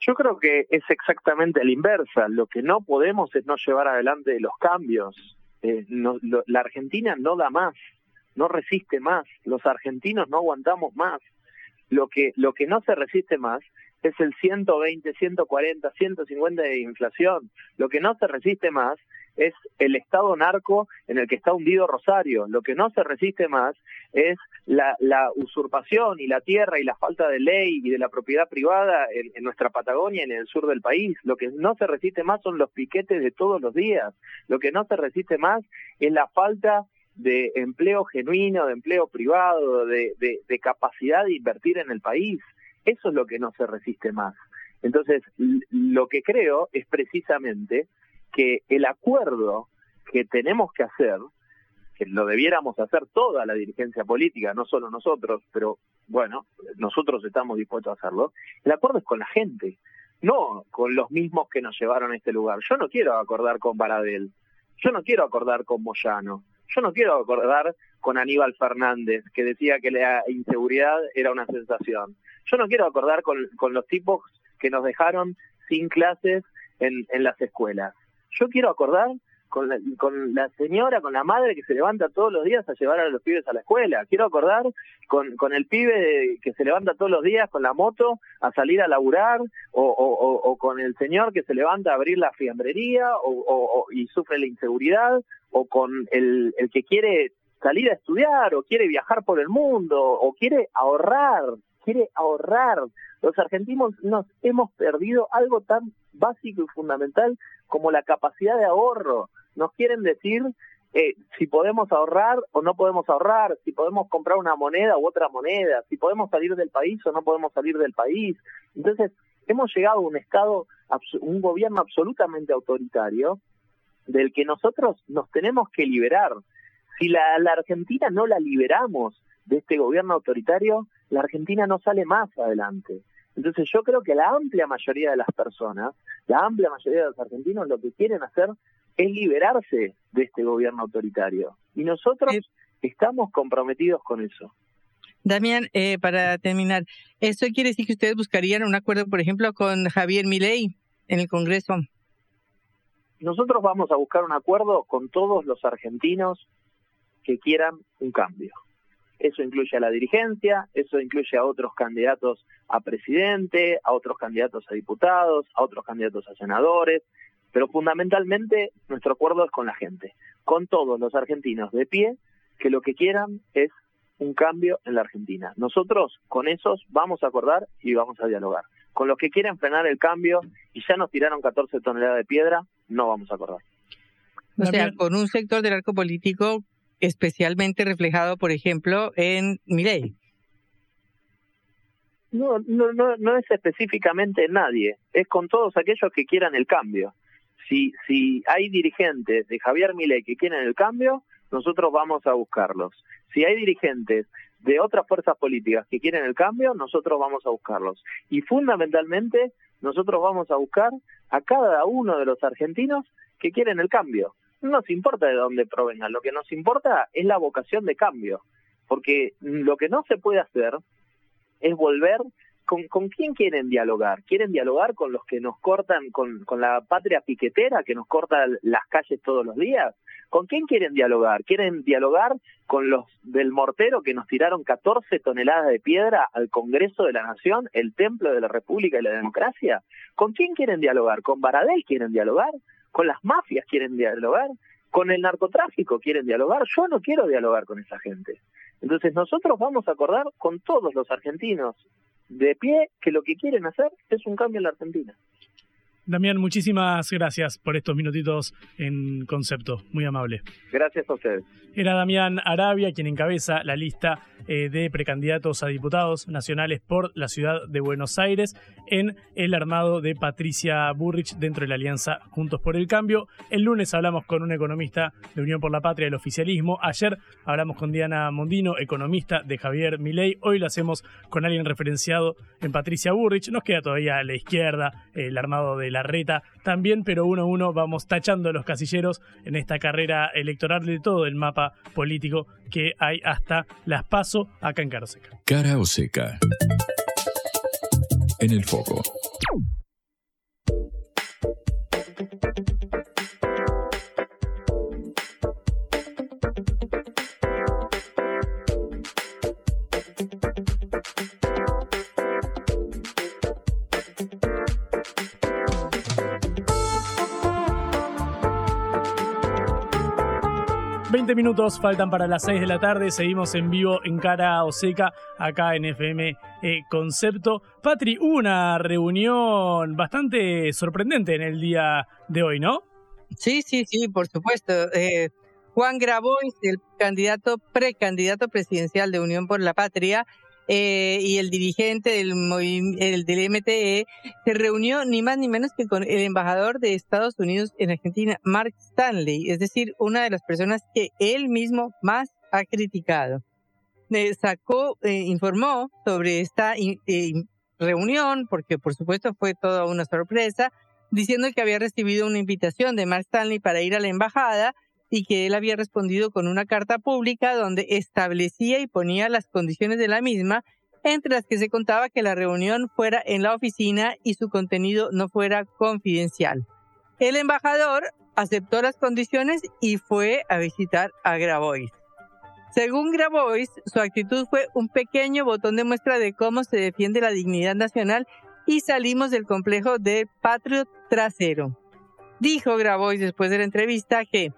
Yo creo que es exactamente la inversa. Lo que no podemos es no llevar adelante los cambios. Eh, no, la Argentina no da más, no resiste más. Los argentinos no aguantamos más. Lo que, lo que no se resiste más es el 120, 140, 150 de inflación. Lo que no se resiste más es el estado narco en el que está hundido Rosario. Lo que no se resiste más es la, usurpación y la tierra y la falta de ley y de la propiedad privada en, nuestra Patagonia en el sur del país. Lo que no se resiste más son los piquetes de todos los días. Lo que no se resiste más es la falta de empleo genuino, de empleo privado, de capacidad de invertir en el país. Eso es lo que no se resiste más. Entonces, lo que creo es precisamente que el acuerdo que tenemos que hacer, que lo debiéramos hacer toda la dirigencia política, no solo nosotros, pero bueno, nosotros estamos dispuestos a hacerlo, el acuerdo es con la gente, no con los mismos que nos llevaron a este lugar. Yo no quiero acordar con Baradel, yo no quiero acordar con Moyano, yo no quiero acordar con Aníbal Fernández, que decía que la inseguridad era una sensación. Yo no quiero acordar con, los tipos que nos dejaron sin clases en las escuelas. Yo quiero acordar con la, con la señora, con la madre que se levanta todos los días a llevar a los pibes a la escuela. Quiero acordar con, el pibe que se levanta todos los días con la moto a salir a laburar, o, con el señor que se levanta a abrir la fiambrería o, y sufre la inseguridad, o con el que quiere salir a estudiar, o quiere viajar por el mundo, o quiere ahorrar, quiere ahorrar. Los argentinos nos hemos perdido algo tan básico y fundamental como la capacidad de ahorro. Nos quieren decir eh, si podemos ahorrar o no podemos ahorrar, si podemos comprar una moneda u otra moneda, si podemos salir del país o no podemos salir del país. Entonces, hemos llegado a un estado, un gobierno absolutamente autoritario del que nosotros nos tenemos que liberar. Si la, la Argentina no la liberamos de este gobierno autoritario, la Argentina no sale más adelante. Entonces yo creo que la amplia mayoría de las personas, la amplia mayoría de los argentinos lo que quieren hacer es liberarse de este gobierno autoritario. Y nosotros estamos comprometidos con eso. Damián, eh, para terminar, ¿esto quiere decir que ustedes buscarían un acuerdo, por ejemplo, con Javier Milei en el Congreso? Nosotros vamos a buscar un acuerdo con todos los argentinos que quieran un cambio. Eso incluye a la dirigencia, eso incluye a otros candidatos a presidente, a otros candidatos a diputados, a otros candidatos a senadores, pero fundamentalmente nuestro acuerdo es con la gente, con todos los argentinos de pie que lo que quieran es un cambio en la Argentina. Nosotros con esos vamos a acordar y vamos a dialogar. Con los que quieren frenar el cambio y ya nos tiraron 14 toneladas de piedra, no vamos a acordar. O sea, con un sector del arco político especialmente reflejado, por ejemplo, en Milei. no, no, no, no es específicamente nadie, es con todos aquellos que quieran el cambio. Si, si hay dirigentes de Javier Milei que quieren el cambio, nosotros vamos a buscarlos. Si hay dirigentes de otras fuerzas políticas que quieren el cambio, nosotros vamos a buscarlos. Y fundamentalmente, nosotros vamos a buscar a cada uno de los argentinos que quieren el cambio. No nos importa de dónde provengan, lo que nos importa es la vocación de cambio. Porque lo que no se puede hacer es volver ¿Con, ¿Con, quién quieren dialogar? ¿Quieren dialogar con los que nos cortan, con, con la patria piquetera que nos corta las calles todos los días? ¿Con quién quieren dialogar? ¿Quieren dialogar con los del mortero que nos tiraron 14 toneladas de piedra al Congreso de la Nación, el templo de la República y la democracia? ¿Con quién quieren dialogar? ¿Con Baradel quieren dialogar? ¿Con las mafias quieren dialogar? ¿Con el narcotráfico quieren dialogar? Yo no quiero dialogar con esa gente. Entonces nosotros vamos a acordar con todos los argentinos de pie que lo que quieren hacer es un cambio en la Argentina. Damián, muchísimas gracias por estos minutitos en concepto. Muy amable. Gracias a ustedes. Era Damián Arabia quien encabeza la lista eh, de precandidatos a diputados nacionales por la ciudad de Buenos Aires en el armado de Patricia Burrich dentro de la alianza Juntos por el Cambio. El lunes hablamos con un economista de Unión por la Patria del oficialismo. Ayer hablamos con Diana Mondino, economista de Javier Milei. Hoy lo hacemos con alguien referenciado en Patricia Burrich. Nos queda todavía a la izquierda el armado de la reta también, pero uno a uno vamos tachando los casilleros en esta carrera electoral de todo el mapa político que hay hasta las paso acá en Cara Seca. Cara o seca. En el foco. 20 minutos faltan para las 6 de la tarde. Seguimos en vivo en Cara o Seca, acá en FM eh, Concepto. Patri, una reunión bastante sorprendente en el día de hoy, ¿no? Sí, sí, sí, por supuesto. Eh, Juan Grabois, el candidato, precandidato presidencial de Unión por la Patria, eh, y el dirigente del, el, del MTE se reunió ni más ni menos que con el embajador de Estados Unidos en Argentina, Mark Stanley, es decir, una de las personas que él mismo más ha criticado. sacó, eh, informó sobre esta eh, reunión, porque por supuesto fue toda una sorpresa, diciendo que había recibido una invitación de Mark Stanley para ir a la embajada y que él había respondido con una carta pública donde establecía y ponía las condiciones de la misma, entre las que se contaba que la reunión fuera en la oficina y su contenido no fuera confidencial. El embajador aceptó las condiciones y fue a visitar a Grabois. Según Grabois, su actitud fue un pequeño botón de muestra de cómo se defiende la dignidad nacional y salimos del complejo de Patriot trasero. Dijo Grabois después de la entrevista que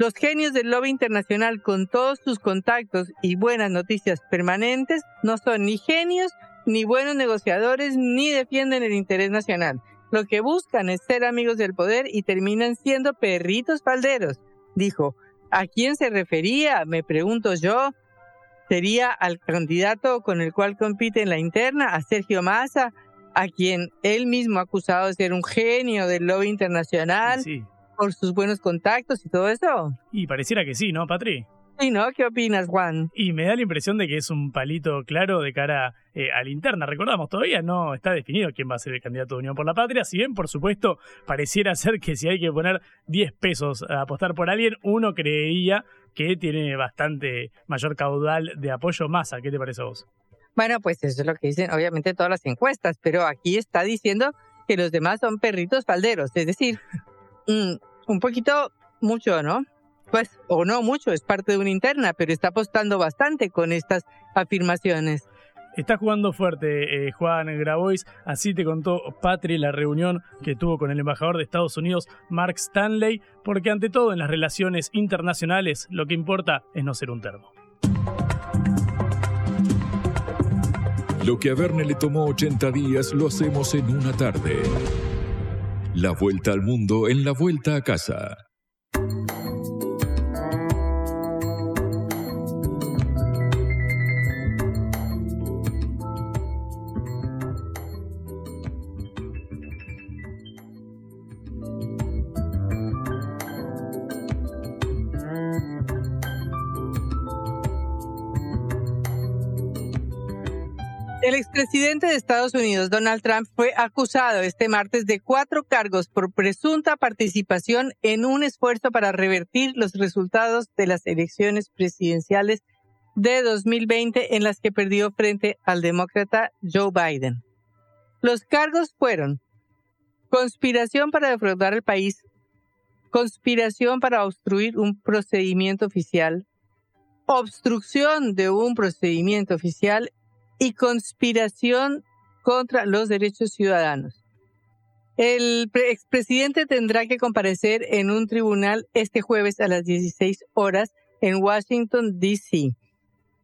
los genios del lobby internacional con todos sus contactos y buenas noticias permanentes no son ni genios, ni buenos negociadores, ni defienden el interés nacional. Lo que buscan es ser amigos del poder y terminan siendo perritos falderos. Dijo, ¿a quién se refería? Me pregunto yo. ¿Sería al candidato con el cual compite en la interna, a Sergio Massa, a quien él mismo ha acusado de ser un genio del lobby internacional? Sí por sus buenos contactos y todo eso. Y pareciera que sí, ¿no, Patri? Sí, ¿no? ¿Qué opinas, Juan? Y me da la impresión de que es un palito claro de cara eh, a la interna. Recordamos, todavía no está definido quién va a ser el candidato de Unión por la Patria. Si bien, por supuesto, pareciera ser que si hay que poner 10 pesos a apostar por alguien, uno creería que tiene bastante mayor caudal de apoyo masa. ¿Qué te parece a vos? Bueno, pues eso es lo que dicen, obviamente, todas las encuestas, pero aquí está diciendo que los demás son perritos falderos, es decir, mm, un poquito mucho, ¿no? Pues, o no mucho, es parte de una interna, pero está apostando bastante con estas afirmaciones. Está jugando fuerte eh, Juan Grabois, así te contó Patri la reunión que tuvo con el embajador de Estados Unidos, Mark Stanley, porque ante todo en las relaciones internacionales lo que importa es no ser un termo. Lo que a Verne le tomó 80 días lo hacemos en una tarde. La vuelta al mundo en la vuelta a casa. El expresidente de Estados Unidos, Donald Trump, fue acusado este martes de cuatro cargos por presunta participación en un esfuerzo para revertir los resultados de las elecciones presidenciales de 2020 en las que perdió frente al demócrata Joe Biden. Los cargos fueron conspiración para defraudar el país, conspiración para obstruir un procedimiento oficial, obstrucción de un procedimiento oficial y conspiración contra los derechos ciudadanos. El expresidente tendrá que comparecer en un tribunal este jueves a las 16 horas en Washington, D.C.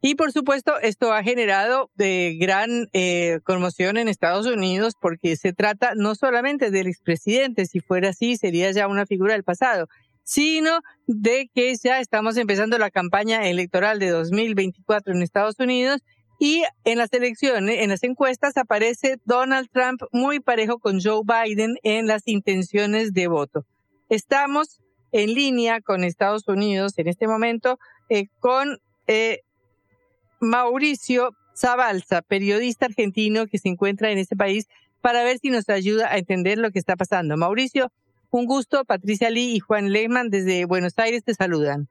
Y por supuesto, esto ha generado de gran eh, conmoción en Estados Unidos porque se trata no solamente del expresidente, si fuera así sería ya una figura del pasado, sino de que ya estamos empezando la campaña electoral de 2024 en Estados Unidos y en las elecciones, en las encuestas, aparece Donald Trump muy parejo con Joe Biden en las intenciones de voto. Estamos en línea con Estados Unidos en este momento eh, con eh, Mauricio Zabalza, periodista argentino que se encuentra en este país, para ver si nos ayuda a entender lo que está pasando. Mauricio, un gusto. Patricia Lee y Juan Lehmann desde Buenos Aires te saludan.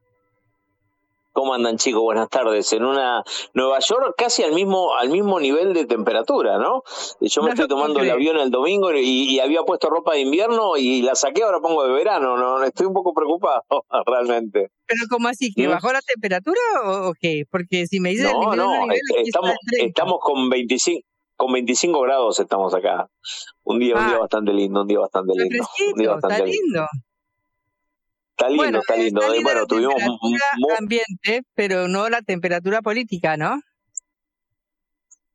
¿Cómo andan chicos? Buenas tardes. En una Nueva York casi al mismo al mismo nivel de temperatura, ¿no? Yo me estoy tomando el avión el domingo y, había puesto ropa de invierno y la saqué, ahora pongo de verano, ¿no? Estoy un poco preocupado realmente. ¿Pero cómo así? ¿Que bajó la temperatura o, qué? Porque si me dices no, el no, estamos, estamos con 25 con 25 grados estamos acá. Un día, un día ah. bastante lindo, un día bastante lindo. Un día bastante está lindo. Está lindo, está lindo. Está bueno, tuvimos ambiente, pero no la temperatura política, ¿no?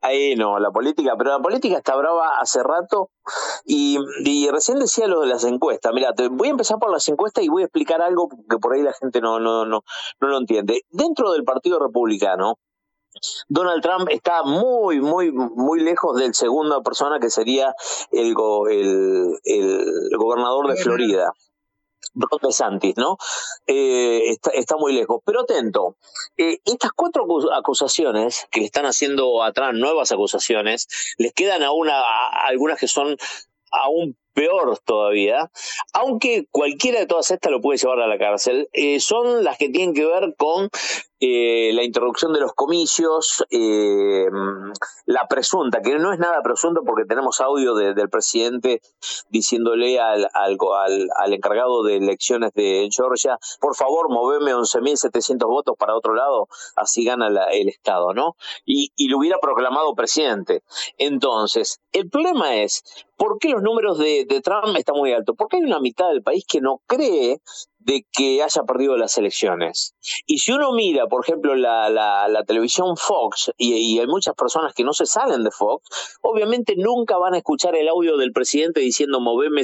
Ahí no, la política, pero la política está brava hace rato y, recién decía lo de las encuestas. Mira, voy a empezar por las encuestas y voy a explicar algo que por ahí la gente no, no, no, no lo entiende. Dentro del Partido Republicano, Donald Trump está muy, muy, muy lejos del segunda persona que sería el, el, el gobernador de Florida. Ron ¿no? Eh, está, muy lejos. Pero atento, eh, estas cuatro acusaciones que están haciendo atrás, nuevas acusaciones, les quedan a, algunas que son aún peor todavía, aunque cualquiera de todas estas lo puede llevar a la cárcel, eh, son las que tienen que ver con eh, la interrupción de los comicios, eh, la presunta, que no es nada presunto porque tenemos audio del presidente diciéndole al, al, al, encargado de elecciones de Georgia, por favor, moveme 11.700 votos para otro lado, así gana el Estado, ¿no? Y, y lo hubiera proclamado presidente. Entonces, el problema es, ¿por qué los números de, de Trump están muy altos? Porque hay una mitad del país que no cree de que haya perdido las elecciones. Y si uno mira, por ejemplo, la, la, televisión Fox, y, hay muchas personas que no se salen de Fox, obviamente nunca van a escuchar el audio del presidente diciendo moveme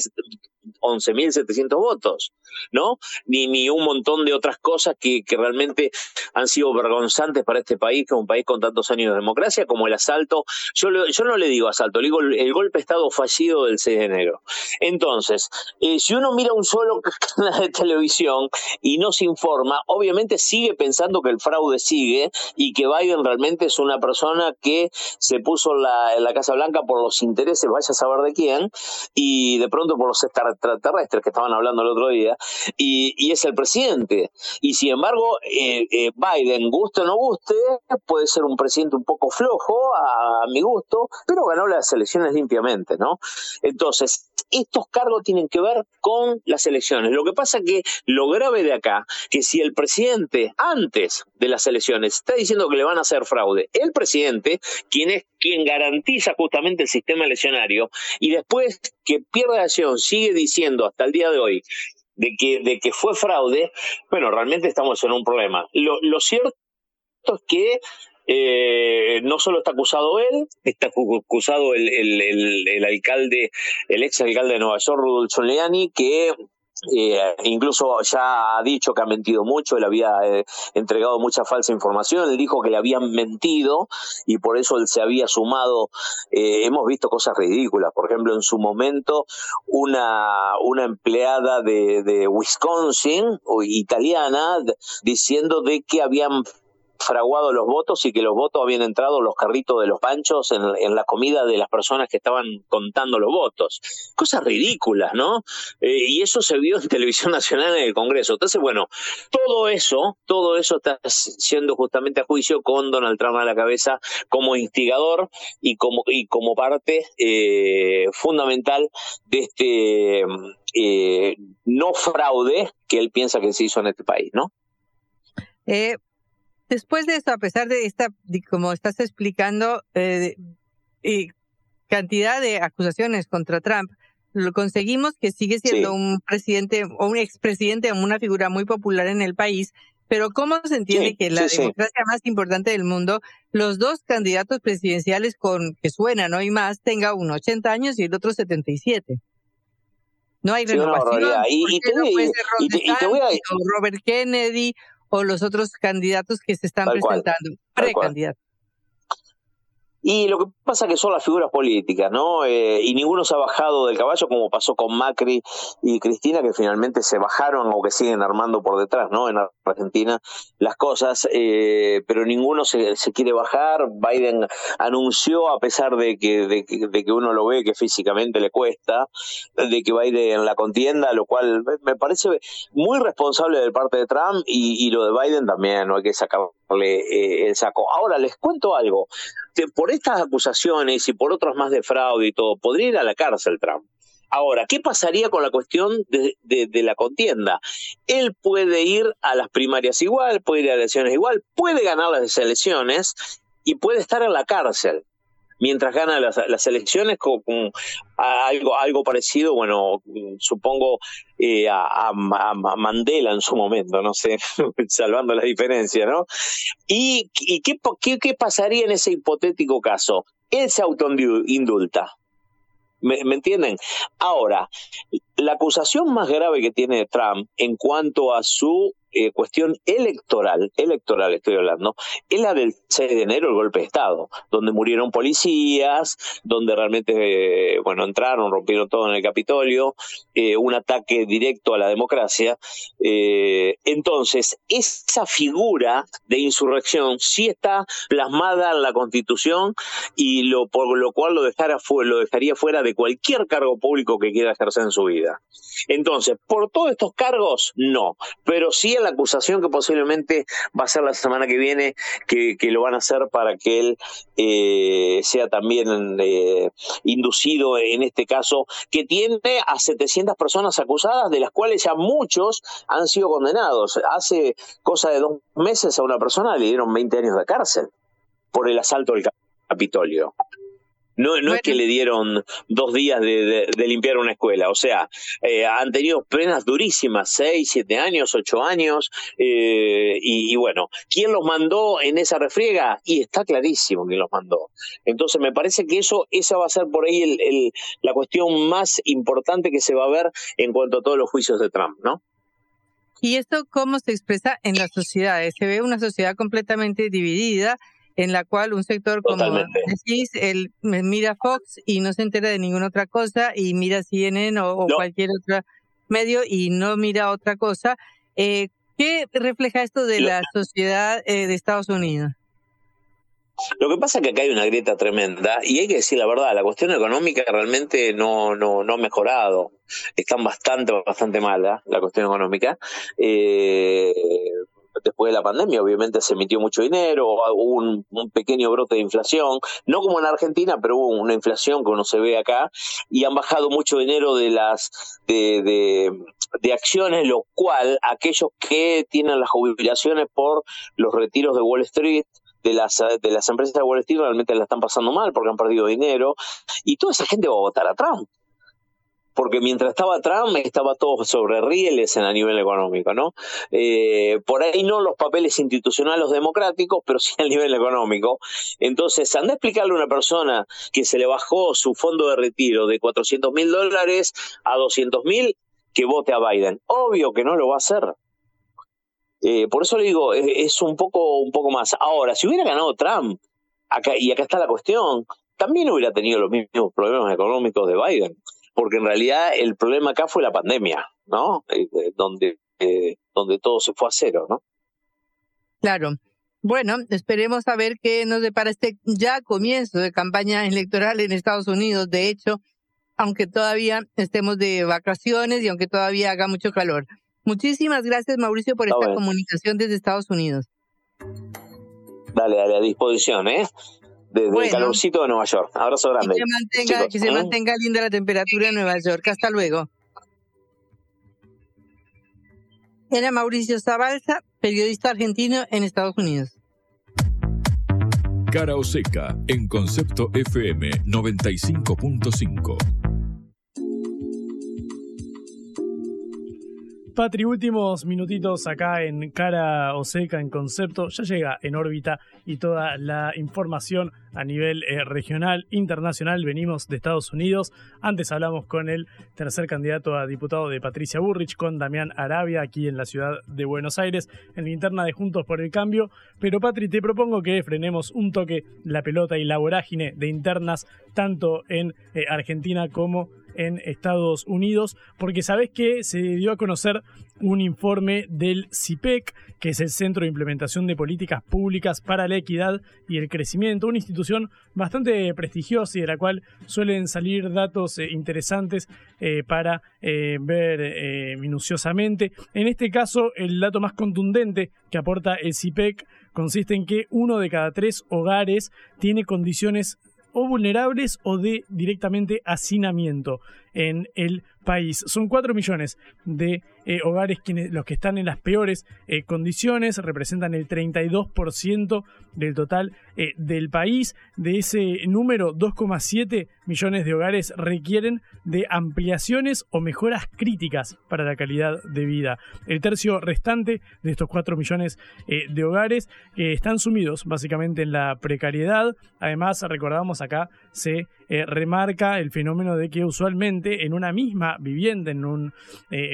11.700 votos, ¿no? Ni, ni un montón de otras cosas que, que realmente han sido vergonzantes para este país, que es un país con tantos años de democracia, como el asalto. Yo, yo no le digo asalto, le digo el, golpe de Estado fallido del 6 de enero. Entonces, eh, si uno mira un solo canal de televisión, y no se informa, obviamente sigue pensando que el fraude sigue y que Biden realmente es una persona que se puso en la, la Casa Blanca por los intereses, vaya a saber de quién, y de pronto por los extraterrestres que estaban hablando el otro día, y, es el presidente. Y sin embargo, eh, eh, Biden, guste o no guste, puede ser un presidente un poco flojo a mi gusto, pero ganó las elecciones limpiamente, ¿no? Entonces, estos cargos tienen que ver con las elecciones. Lo que pasa que lo grave de acá, que si el presidente antes de las elecciones está diciendo que le van a hacer fraude, el presidente, quien es quien garantiza justamente el sistema eleccionario, y después que pierde la acción sigue diciendo hasta el día de hoy de que, de que fue fraude, bueno, realmente estamos en un problema. Lo, lo cierto es que eh, no solo está acusado él, está acusado el, el, el, alcalde, el ex alcalde de Nueva York, Rudolf Giuliani, que eh, incluso ya ha dicho que ha mentido mucho, él había eh, entregado mucha falsa información, él dijo que le habían mentido y por eso él se había sumado. Eh, hemos visto cosas ridículas, por ejemplo, en su momento una, una empleada de, de Wisconsin, italiana, diciendo de que habían fraguado los votos y que los votos habían entrado los carritos de los panchos en, la comida de las personas que estaban contando los votos. Cosas ridículas, ¿no? Eh, y eso se vio en Televisión Nacional en el Congreso. Entonces, bueno, todo eso, todo eso está siendo justamente a juicio con Donald Trump a la cabeza como instigador y como, y como parte eh, fundamental de este eh, no fraude que él piensa que se hizo en este país, ¿no? Eh, después de esto, a pesar de esta, como estás explicando, eh, cantidad de acusaciones contra Trump, lo conseguimos que sigue siendo un presidente o un expresidente, una figura muy popular en el país. Pero ¿cómo se entiende que la democracia más importante del mundo, los dos candidatos presidenciales con que suenan hoy más, tenga uno 80 años y el otro 77? No hay renovación. y, te, voy a... Robert Kennedy o los otros candidatos que se están presentando, precandidatos. Y lo que pasa que son las figuras políticas, ¿no? Eh, y ninguno se ha bajado del caballo como pasó con Macri y Cristina, que finalmente se bajaron o que siguen armando por detrás, ¿no? En Argentina las cosas, eh, pero ninguno se, se, quiere bajar. Biden anunció, a pesar de que, de, de, que uno lo ve que físicamente le cuesta, de que va a ir en la contienda, lo cual me parece muy responsable de parte de Trump y, y lo de Biden también, no hay que sacarle eh, el saco. Ahora les cuento algo. Por estas acusaciones y por otras más de fraude y todo, podría ir a la cárcel Trump. Ahora, ¿qué pasaría con la cuestión de, la contienda? Él puede ir a las primarias igual, puede ir a elecciones igual, puede ganar las elecciones y puede estar en la cárcel mientras gana las, elecciones con, algo algo parecido bueno supongo eh, a, a, Mandela en su momento no sé salvando las diferencias no y, y qué, qué, qué pasaría en ese hipotético caso él se autoindulta. ¿Me, ¿Me, entienden? Ahora, la acusación más grave que tiene Trump en cuanto a su eh, cuestión electoral, electoral estoy hablando, es la del 6 de enero, el golpe de Estado, donde murieron policías, donde realmente, eh, bueno, entraron, rompieron todo en el Capitolio, eh, un ataque directo a la democracia. Entonces, esa figura de insurrección sí está plasmada en la Constitución y lo, por lo cual lo, dejara, lo dejaría fuera de cualquier cargo público que quiera ejercer en su vida. Entonces, por todos estos cargos, no, pero sí en la acusación que posiblemente va a ser la semana que viene, que, lo van a hacer para que él eh, sea también eh, inducido en este caso, que tiene a 700 personas acusadas, de las cuales ya muchos han sido condenados. Hace cosa de dos meses a una persona le dieron 20 años de cárcel por el asalto del Capitolio. No, no es que le dieron dos días de, de, limpiar una escuela, o sea, eh, han tenido penas durísimas, seis, siete años, ocho años, eh, y, y, bueno, ¿quién los mandó en esa refriega? Y está clarísimo quién los mandó. Entonces me parece que eso, esa va a ser por ahí el, el, la cuestión más importante que se va a ver en cuanto a todos los juicios de Trump, ¿no? ¿Y esto cómo se expresa en las sociedades? Se ve una sociedad completamente dividida en la cual un sector como decís, él mira Fox y no se entera de ninguna otra cosa y mira CNN o, o no. cualquier otro medio y no mira otra cosa. Eh, ¿Qué refleja esto de la sociedad eh, de Estados Unidos? Lo que pasa es que acá hay una grieta tremenda y hay que decir la verdad, la cuestión económica realmente no, no, no ha mejorado. Están bastante, bastante mala la cuestión económica. Eh, después de la pandemia, obviamente se emitió mucho dinero, hubo un, pequeño brote de inflación, no como en Argentina, pero hubo una inflación que uno se ve acá, y han bajado mucho dinero de las de, de, de acciones, lo cual aquellos que tienen las jubilaciones por los retiros de Wall Street, de las, de las empresas de Wall Street realmente la están pasando mal porque han perdido dinero y toda esa gente va a votar a Trump porque mientras estaba Trump estaba todo sobre rieles en a nivel económico, ¿no? Eh, por ahí no los papeles institucionales democráticos, pero sí a nivel económico. Entonces, anda a explicarle a una persona que se le bajó su fondo de retiro de 400 mil dólares a 200 mil que vote a Biden. Obvio que no lo va a hacer. Eh, por eso le digo, es, es, un poco un poco más. Ahora, si hubiera ganado Trump, acá, y acá está la cuestión, también hubiera tenido los mismos problemas económicos de Biden porque en realidad el problema acá fue la pandemia, ¿no? Eh, donde, eh, donde todo se fue a cero, ¿no? Claro. Bueno, esperemos a ver qué nos depara este ya comienzo de campaña electoral en Estados Unidos. De hecho, aunque todavía estemos de vacaciones y aunque todavía haga mucho calor. Muchísimas gracias, Mauricio, por esta comunicación desde Estados Unidos. Dale, dale, a disposición, ¿eh? Desde el calorcito de Nueva York. Abrazo grande. Que se mantenga, que se ¿eh? mantenga linda la temperatura en Nueva York. Hasta luego. Era Mauricio Zabalza, periodista argentino en Estados Unidos. Cara o seca en Concepto FM 95.5. Patri, últimos minutitos acá en Cara o en concepto. Ya llega en órbita y toda la información a nivel eh, regional, internacional. Venimos de Estados Unidos. Antes hablamos con el tercer candidato a diputado de Patricia Burrich, con Damián Arabia, aquí en la ciudad de Buenos Aires, en la interna de Juntos por el Cambio. Pero Patri, te propongo que frenemos un toque la pelota y la vorágine de internas, tanto en eh, Argentina como en en Estados Unidos, porque sabes que se dio a conocer un informe del CIPEC, que es el Centro de Implementación de Políticas Públicas para la Equidad y el Crecimiento, una institución bastante prestigiosa y de la cual suelen salir datos eh, interesantes eh, para eh, ver minuciosamente. En este caso, el dato más contundente que aporta el CIPEC consiste en que uno de cada tres hogares tiene condiciones o vulnerables o de directamente hacinamiento en el país. Son 4 millones de eh, hogares los que están en las peores eh, condiciones, representan el 32% del total eh, del país. De ese número, 2,7 millones de hogares requieren de ampliaciones o mejoras críticas para la calidad de vida. El tercio restante de estos 4 millones de hogares están sumidos básicamente en la precariedad. Además, recordamos acá, se remarca el fenómeno de que usualmente en una misma vivienda, en un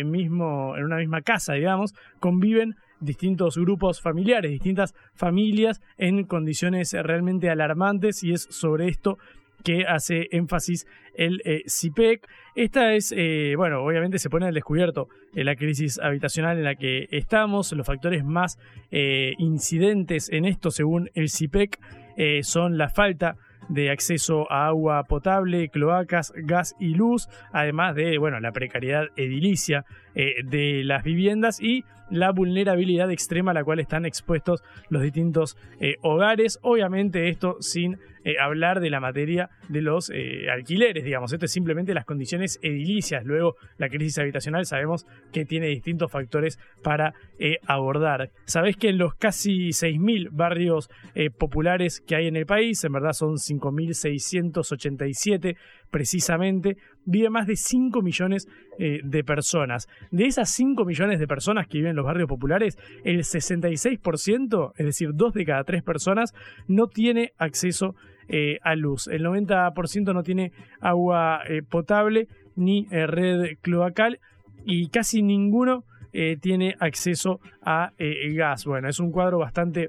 mismo en una misma casa, digamos, conviven distintos grupos familiares, distintas familias en condiciones realmente alarmantes y es sobre esto que hace énfasis el eh, CIPEC. Esta es, eh, bueno, obviamente se pone al descubierto eh, la crisis habitacional en la que estamos. Los factores más incidentes en esto, según el CIPEC, son la falta de acceso a agua potable, cloacas, gas y luz, además de bueno, la precariedad edilicia eh, de las viviendas y la vulnerabilidad extrema a la cual están expuestos los distintos eh, hogares. Obviamente esto sin eh, hablar de la materia de los alquileres, digamos. Esto es simplemente las condiciones edilicias. Luego la crisis habitacional sabemos que tiene distintos factores para abordar. Sabés que en los casi 6.000 barrios populares que hay en el país, en verdad son 5.687 precisamente, vive más de 5 millones eh, de personas. De esas 5 millones de personas que viven en los barrios populares, el 66%, es decir, 2 de cada 3 personas, no tiene acceso eh, a luz. El 90% no tiene agua eh, potable ni red cloacal y casi ninguno tiene acceso a gas. Bueno, es un cuadro bastante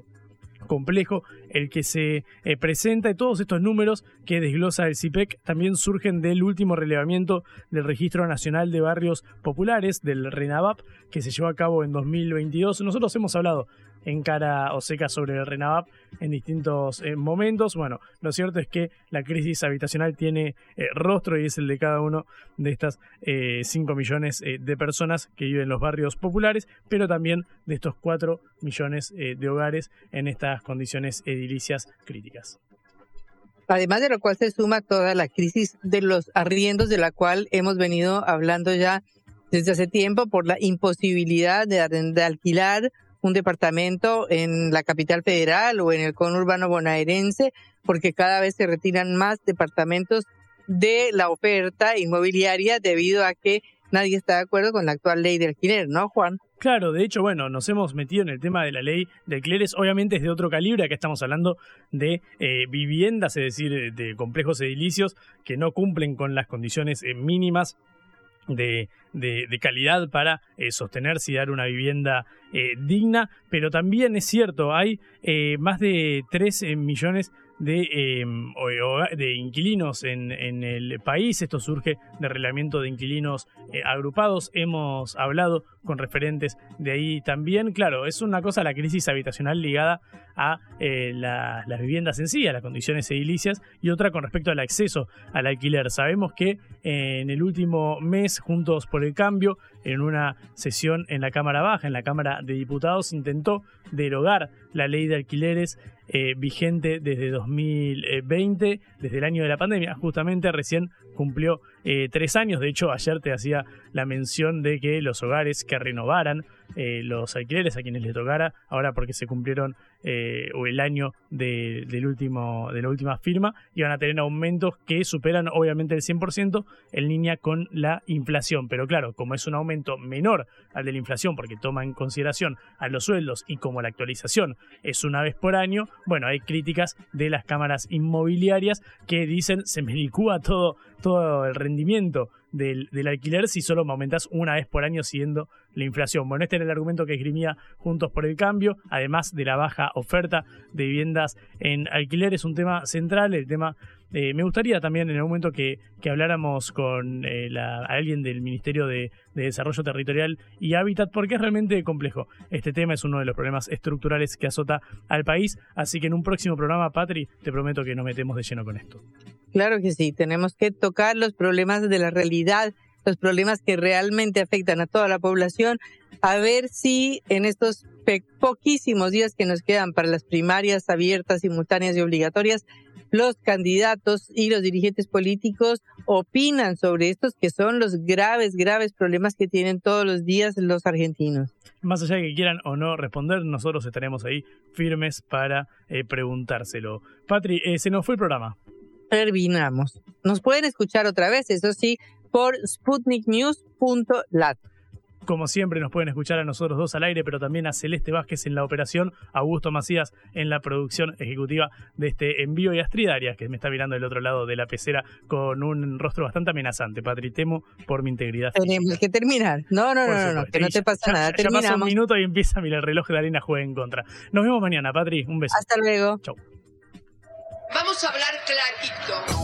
complejo el que se eh, presenta y todos estos números que desglosa el CIPEC también surgen del último relevamiento del Registro Nacional de Barrios Populares, del RENAVAP, que se llevó a cabo en 2022. Nosotros hemos hablado en cara o seca sobre el RENAVAP en distintos eh, momentos. Bueno, lo cierto es que la crisis habitacional tiene eh, rostro y es el de cada uno de estas 5 eh, millones de personas que viven en los barrios populares, pero también de estos 4 millones de hogares en estas condiciones edilicias críticas. Además de lo cual se suma toda la crisis de los arriendos de la cual hemos venido hablando ya desde hace tiempo por la imposibilidad de alquilar un departamento en la capital federal o en el conurbano bonaerense, porque cada vez se retiran más departamentos de la oferta inmobiliaria debido a que nadie está de acuerdo con la actual ley de alquiler, ¿no, Juan? Claro, de hecho, bueno, nos hemos metido en el tema de la ley de alquileres, obviamente es de otro calibre, acá estamos hablando de eh, viviendas, es decir, de complejos edilicios que no cumplen con las condiciones eh, mínimas de, de, calidad para eh, sostenerse y dar una vivienda eh, digna, pero también es cierto, hay eh, más de 3 millones de, em, de inquilinos en, en, el país. Esto surge de reglamento de inquilinos agrupados. Hemos hablado con referentes de ahí también. Claro, es una cosa la crisis habitacional ligada a eh, la- las viviendas en sí, a las condiciones edilicias, y otra con respecto al acceso al alquiler. Sabemos que eh, en el último mes, Juntos por el Cambio, en una sesión en la Cámara Baja, en la Cámara de Diputados, intentó derogar la ley de alquileres eh, vigente desde 2020, desde el año de la pandemia. Justamente recién cumplió tres años. De hecho, ayer te hacía la mención de que los hogares que renovaran eh, los alquileres a quienes les tocara, ahora porque se cumplieron eh, el año de, del último, de la última firma, iban a tener aumentos que superan obviamente el 100% en línea con la inflación. Pero claro, como es un aumento menor al de la inflación, porque toma en consideración a los sueldos y como la actualización es una vez por año, bueno, hay críticas de las cámaras inmobiliarias que dicen se me licúa todo, todo el rendimiento del, alquiler si solo me aumentas una vez por año siguiendo la inflación. Bueno, este era el argumento que esgrimía Juntos por el Cambio, además de la baja oferta de viviendas en alquiler, es un tema central, el tema... eh, me gustaría también en el momento que, habláramos con eh, la- alguien del Ministerio de, de Desarrollo Territorial y Hábitat, porque es realmente complejo. Este tema es uno de los problemas estructurales que azota al país, así que en un próximo programa, Patri, te prometo que nos metemos de lleno con esto. Claro que sí, tenemos que tocar los problemas de la realidad, los problemas que realmente afectan a toda la población, a ver si en estos poquísimos días que nos quedan para las primarias abiertas, simultáneas y obligatorias, los candidatos y los dirigentes políticos opinan sobre estos que son los graves, graves problemas que tienen todos los días los argentinos. Más allá de que quieran o no responder, nosotros estaremos ahí firmes para eh, preguntárselo. Patri, eh, se nos fue el programa. Terminamos. Nos pueden escuchar otra vez, eso sí, por sputniknews.lat. Como siempre, nos pueden escuchar a nosotros dos al aire, pero también a Celeste Vázquez en la operación, a Augusto Macías en la producción ejecutiva de este envío y a Astrid Arias, que me está mirando del otro lado de la pecera con un rostro bastante amenazante. Patri, temo por mi integridad. Tenemos que terminar. No, no, no, no, que no te pasa ya- nada. Ya pasó un minuto y empieza, mira, el reloj de arena juega en contra. Nos vemos mañana, Patri. Un beso. Hasta luego. Chau. Vamos a hablar clarito.